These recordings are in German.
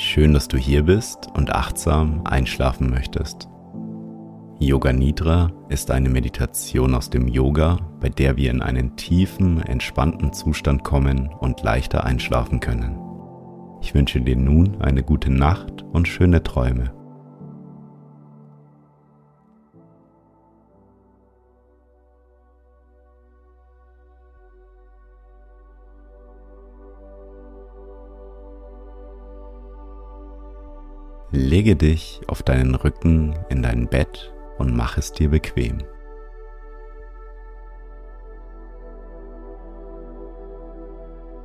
Schön, dass du hier bist und achtsam einschlafen möchtest. Yoga Nidra ist eine Meditation aus dem Yoga, bei der wir in einen tiefen, entspannten Zustand kommen und leichter einschlafen können. Ich wünsche dir nun eine gute Nacht und schöne Träume. Lege dich auf deinen Rücken in dein Bett und mach es dir bequem.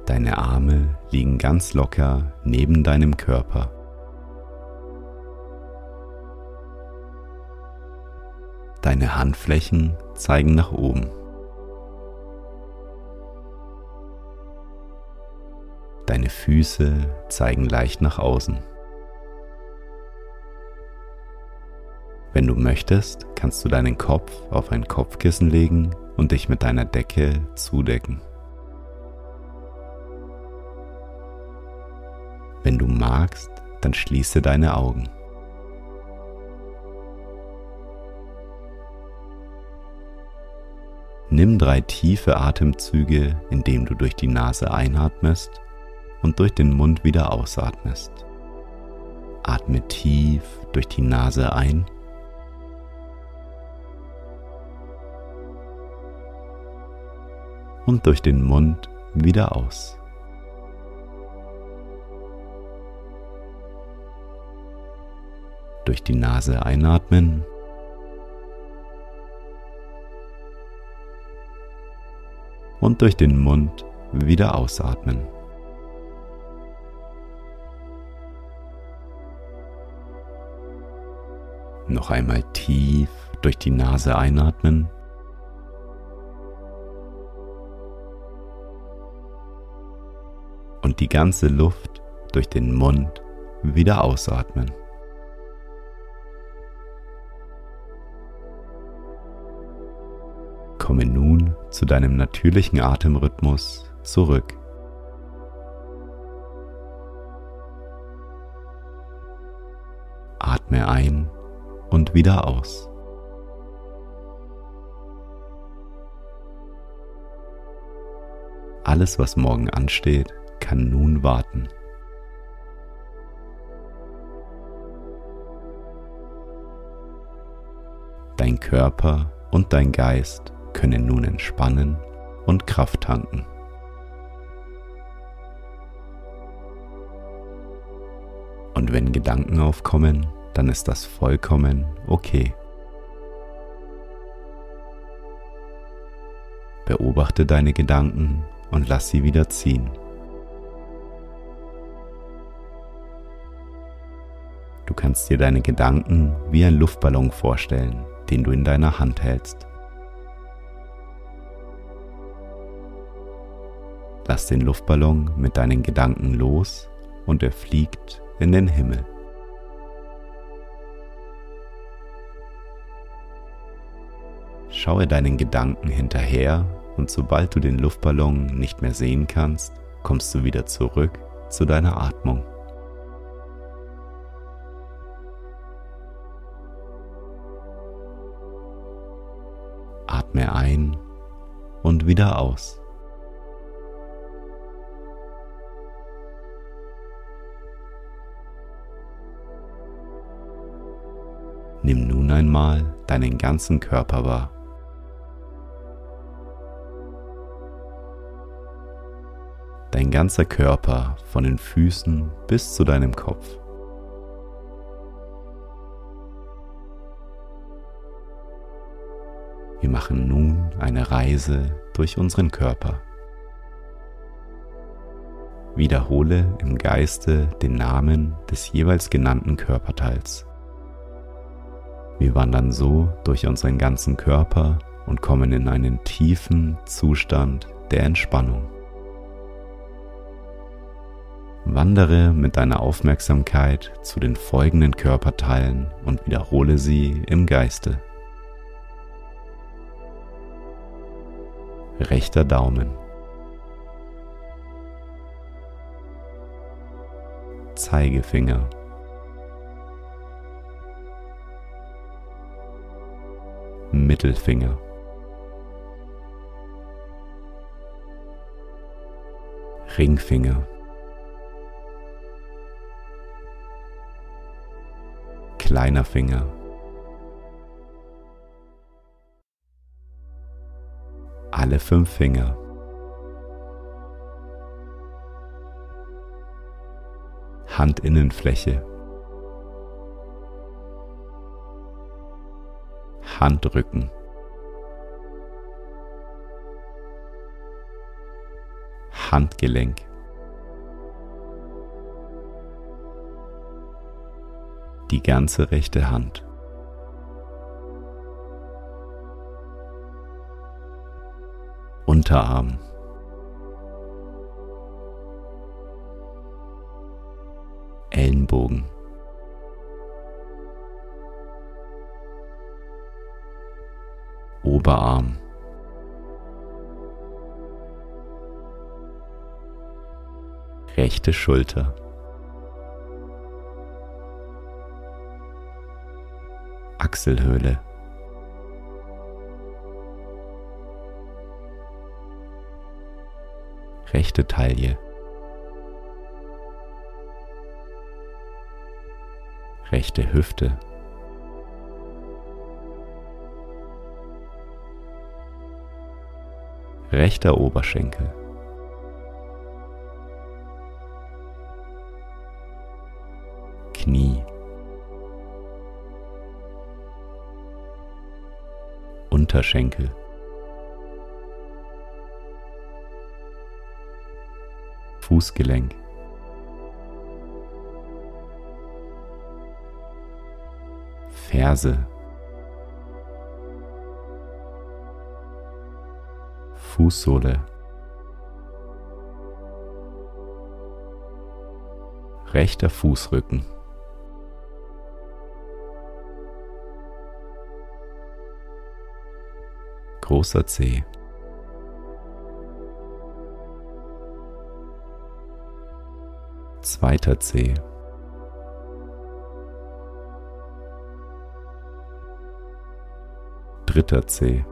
Deine Arme liegen ganz locker neben deinem Körper. Deine Handflächen zeigen nach oben. Deine Füße zeigen leicht nach außen. Wenn du möchtest, kannst du deinen Kopf auf ein Kopfkissen legen und dich mit deiner Decke zudecken. Wenn du magst, dann schließe deine Augen. Nimm drei tiefe Atemzüge, indem du durch die Nase einatmest und durch den Mund wieder ausatmest. Atme tief durch die Nase ein und durch den Mund wieder aus. Durch die Nase einatmen. Und durch den Mund wieder ausatmen. Noch einmal tief durch die Nase einatmen. Und die ganze Luft durch den Mund wieder ausatmen. Komme nun zu deinem natürlichen Atemrhythmus zurück. Atme ein und wieder aus. Alles, was morgen ansteht, kann nun warten. Dein Körper und dein Geist können nun entspannen und Kraft tanken. Und wenn Gedanken aufkommen, dann ist das vollkommen okay. Beobachte deine Gedanken und lass sie wieder ziehen. Du kannst dir deine Gedanken wie ein Luftballon vorstellen, den du in deiner Hand hältst. Lass den Luftballon mit deinen Gedanken los und er fliegt in den Himmel. Schaue deinen Gedanken hinterher und sobald du den Luftballon nicht mehr sehen kannst, kommst du wieder zurück zu deiner Atmung. Und wieder aus. Nimm nun einmal deinen ganzen Körper wahr. Dein ganzer Körper von den Füßen bis zu deinem Kopf. Wir machen nun eine Reise durch unseren Körper. Wiederhole im Geiste den Namen des jeweils genannten Körperteils. Wir wandern so durch unseren ganzen Körper und kommen in einen tiefen Zustand der Entspannung. Wandere mit deiner Aufmerksamkeit zu den folgenden Körperteilen und wiederhole sie im Geiste. Rechter Daumen. Zeigefinger. Mittelfinger. Ringfinger. Kleiner Finger. Alle fünf Finger. Handinnenfläche. Handrücken. Handgelenk. Die ganze rechte Hand. Unterarm. Ellenbogen. Oberarm. Rechte Schulter. Achselhöhle. Rechte Taille. Rechte Hüfte. Rechter Oberschenkel. Knie. Unterschenkel. Fußgelenk. Ferse. Fußsohle. Rechter Fußrücken. Großer Zeh. Zweiter Zeh. Dritter Zeh.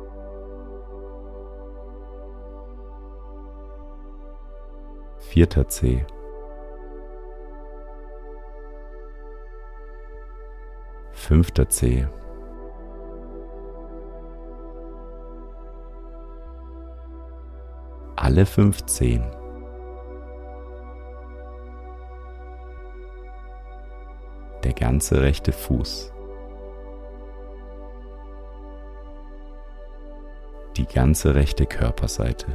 Vierter Zeh. Fünfter Zeh. Alle fünf ganze rechte Fuß. Die ganze rechte Körperseite.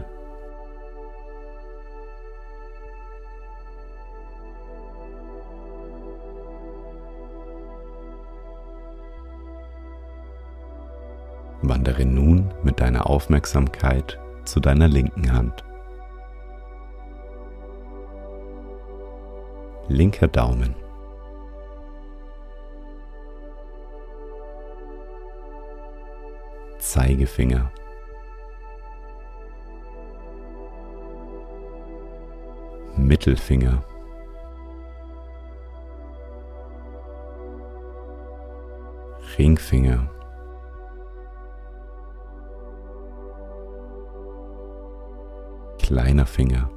Wandere nun mit deiner Aufmerksamkeit zu deiner linken Hand. Linker Daumen. Zeigefinger. Mittelfinger. Ringfinger. kleiner Finger.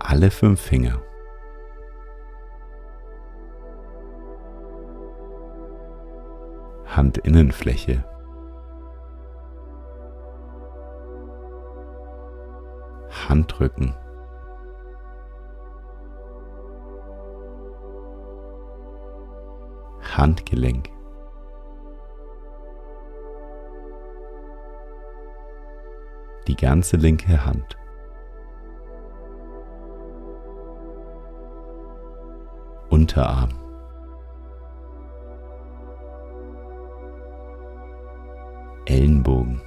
Alle fünf Finger. Handinnenfläche. Handrücken. Handgelenk. die ganze linke Hand. Unterarm. Ellenbogen.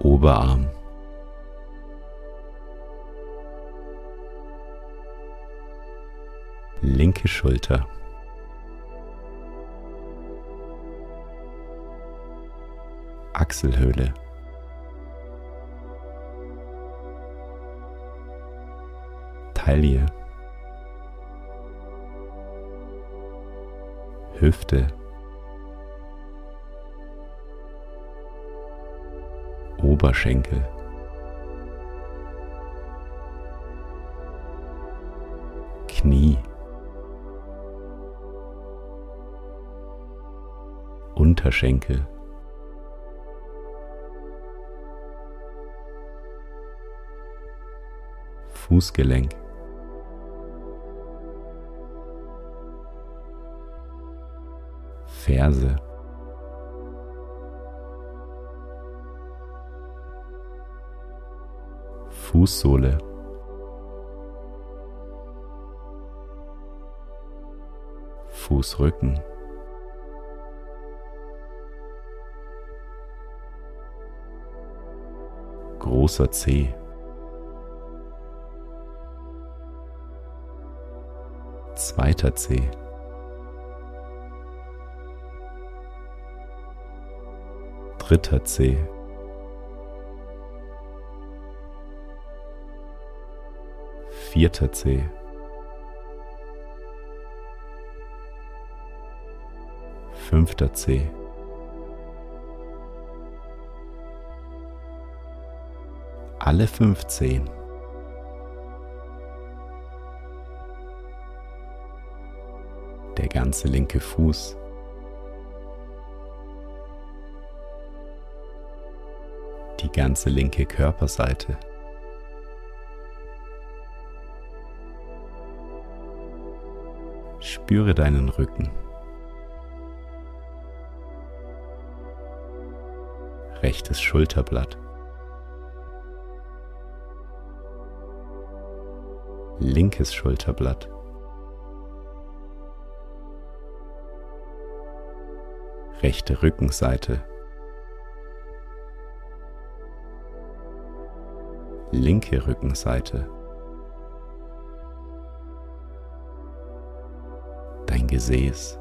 Oberarm. Linke Schulter. Achselhöhle. Taille. Hüfte. Oberschenkel. Knie. Unterschenkel. Fußgelenk. Ferse. Fußsohle. Fußrücken. Großer Zeh. Zweiter Zeh. Dritter Zeh. Vierter Zeh. Fünfter Zeh. Alle fünf Zehen. Der ganze linke Fuß. Ganze linke Körperseite. Spüre deinen Rücken. Rechtes Schulterblatt. Linkes Schulterblatt. Rechte Rückenseite. Linke Rückenseite. dein Gesäß,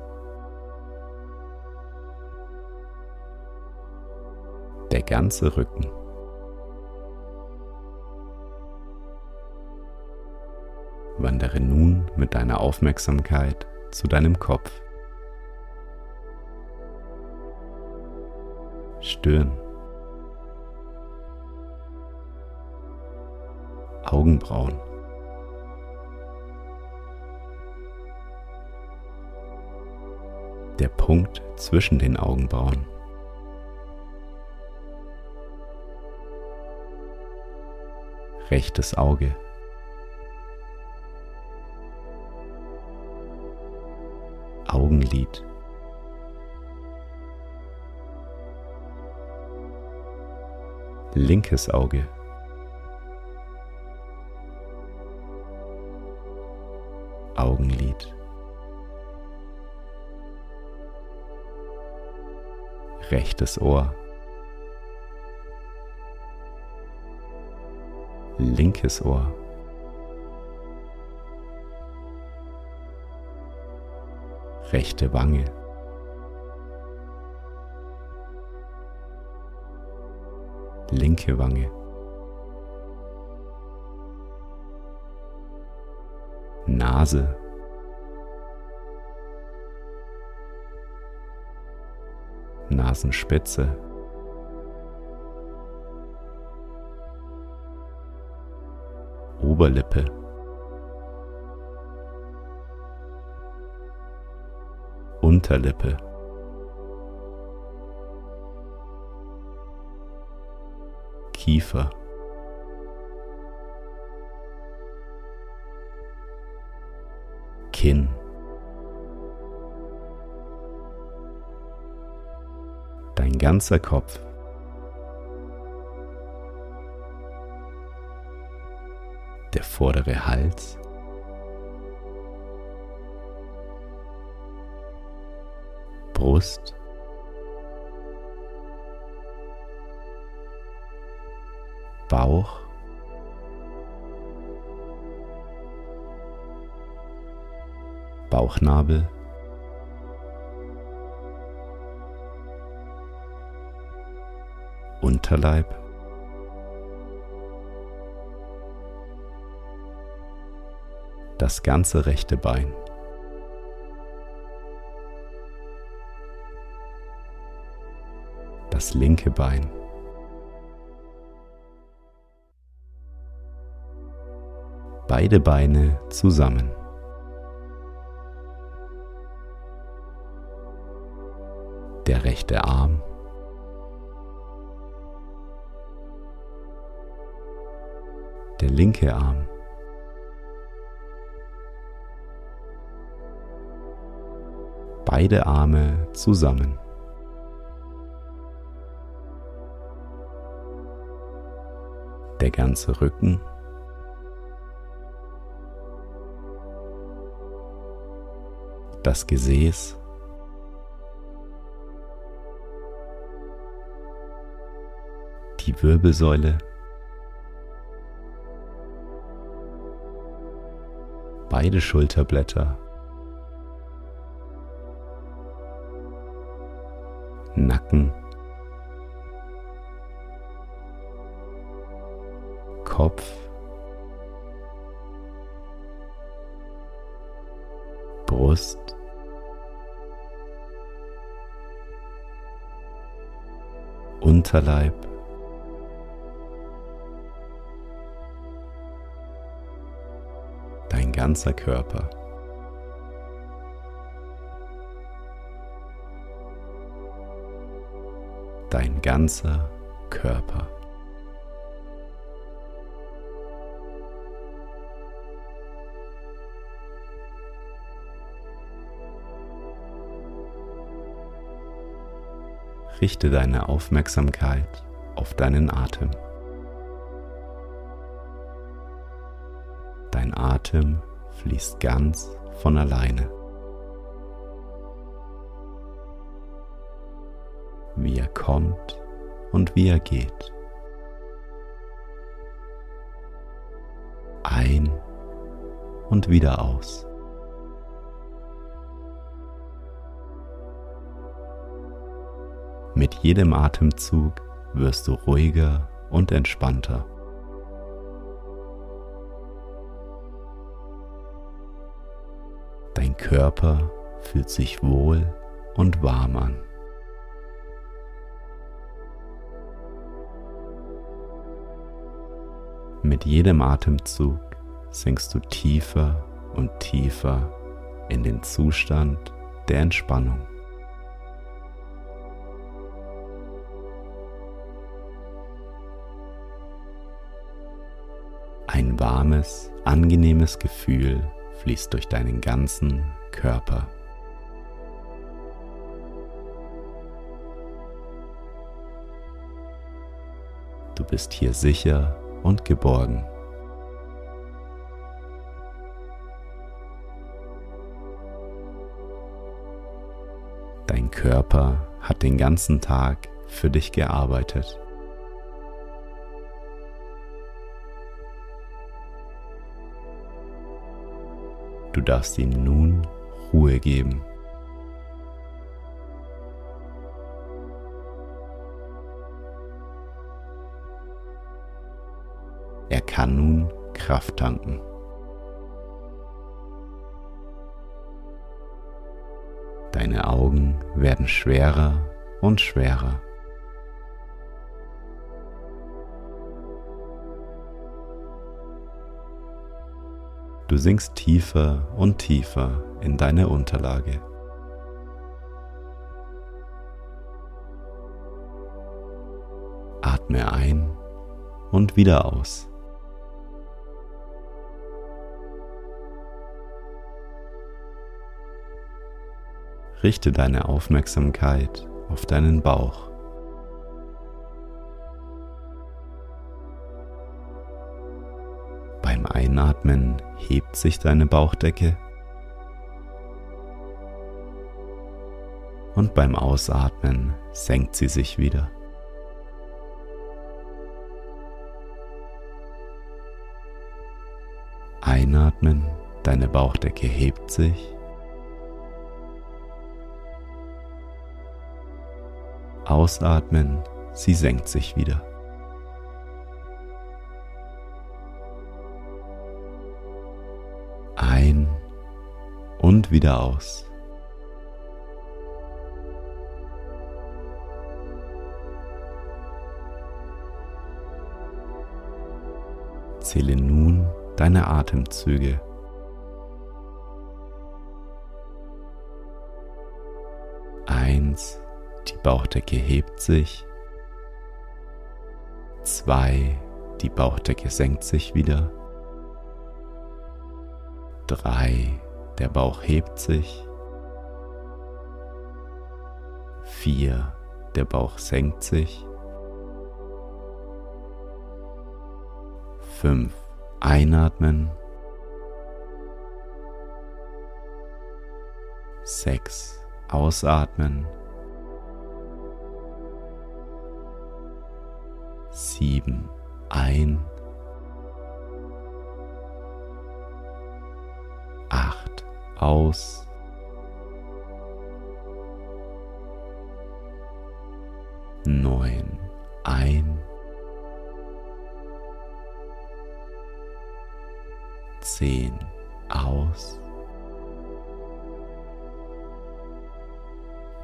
der ganze Rücken. Wandere nun mit deiner Aufmerksamkeit zu deinem Kopf. Stirn. Augenbrauen. der Punkt zwischen den Augenbrauen. Rechtes Auge. Augenlid. Linkes Auge. Rechtes Ohr, linkes Ohr. Rechte Wange. Linke Wange. Nase. Nasenspitze. Oberlippe. Unterlippe. Kiefer. Kinn. Dein ganzer Kopf. Der vordere Hals. Brust. Bauch. Bauchnabel. Unterleib. Das ganze rechte Bein. Das linke Bein. Beide Beine zusammen. Der rechte Arm. Der linke Arm. Beide Arme zusammen. Der ganze Rücken. Das Gesäß. Die Wirbelsäule. Beide Schulterblätter. Nacken. Kopf. Brust. Unterleib. Ganzer Körper. Dein ganzer Körper. Richte deine Aufmerksamkeit auf deinen Atem. Dein Atem fließt ganz von alleine. Wie er kommt und wie er geht. Ein und wieder aus. Mit jedem Atemzug wirst du ruhiger und entspannter. Körper fühlt sich wohl und warm an. Mit jedem Atemzug sinkst du tiefer und tiefer in den Zustand der Entspannung. Ein warmes, angenehmes Gefühl fließt durch deinen ganzen Körper. Du bist hier sicher und geborgen. Dein Körper hat den ganzen Tag für dich gearbeitet. Du darfst ihm nun Ruhe geben. Er kann nun Kraft tanken. Deine Augen werden schwerer und schwerer. Du sinkst tiefer und tiefer in deine Unterlage. Atme ein und wieder aus. Richte deine Aufmerksamkeit auf deinen Bauch. Beim Einatmen hebt sich deine Bauchdecke und beim Ausatmen senkt sie sich wieder. Einatmen, deine Bauchdecke hebt sich. Ausatmen, sie senkt sich wieder. Ein und wieder aus. Zähle nun deine Atemzüge. Eins, die Bauchdecke hebt sich. Zwei, die Bauchdecke senkt sich wieder. Drei, der Bauch hebt sich. Vier, der Bauch senkt sich. 5 einatmen, 6 ausatmen, 7 ein, 8 aus, 9 ein, zehn aus,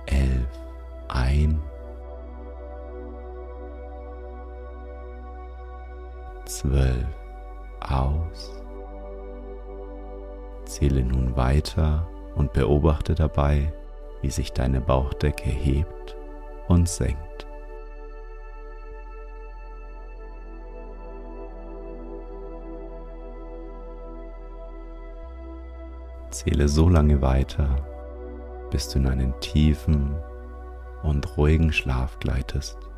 elf ein, zwölf aus. Zähle nun weiter und beobachte dabei, wie sich deine Bauchdecke hebt und senkt. Zähle so lange weiter, bis du in einen tiefen und ruhigen Schlaf gleitest.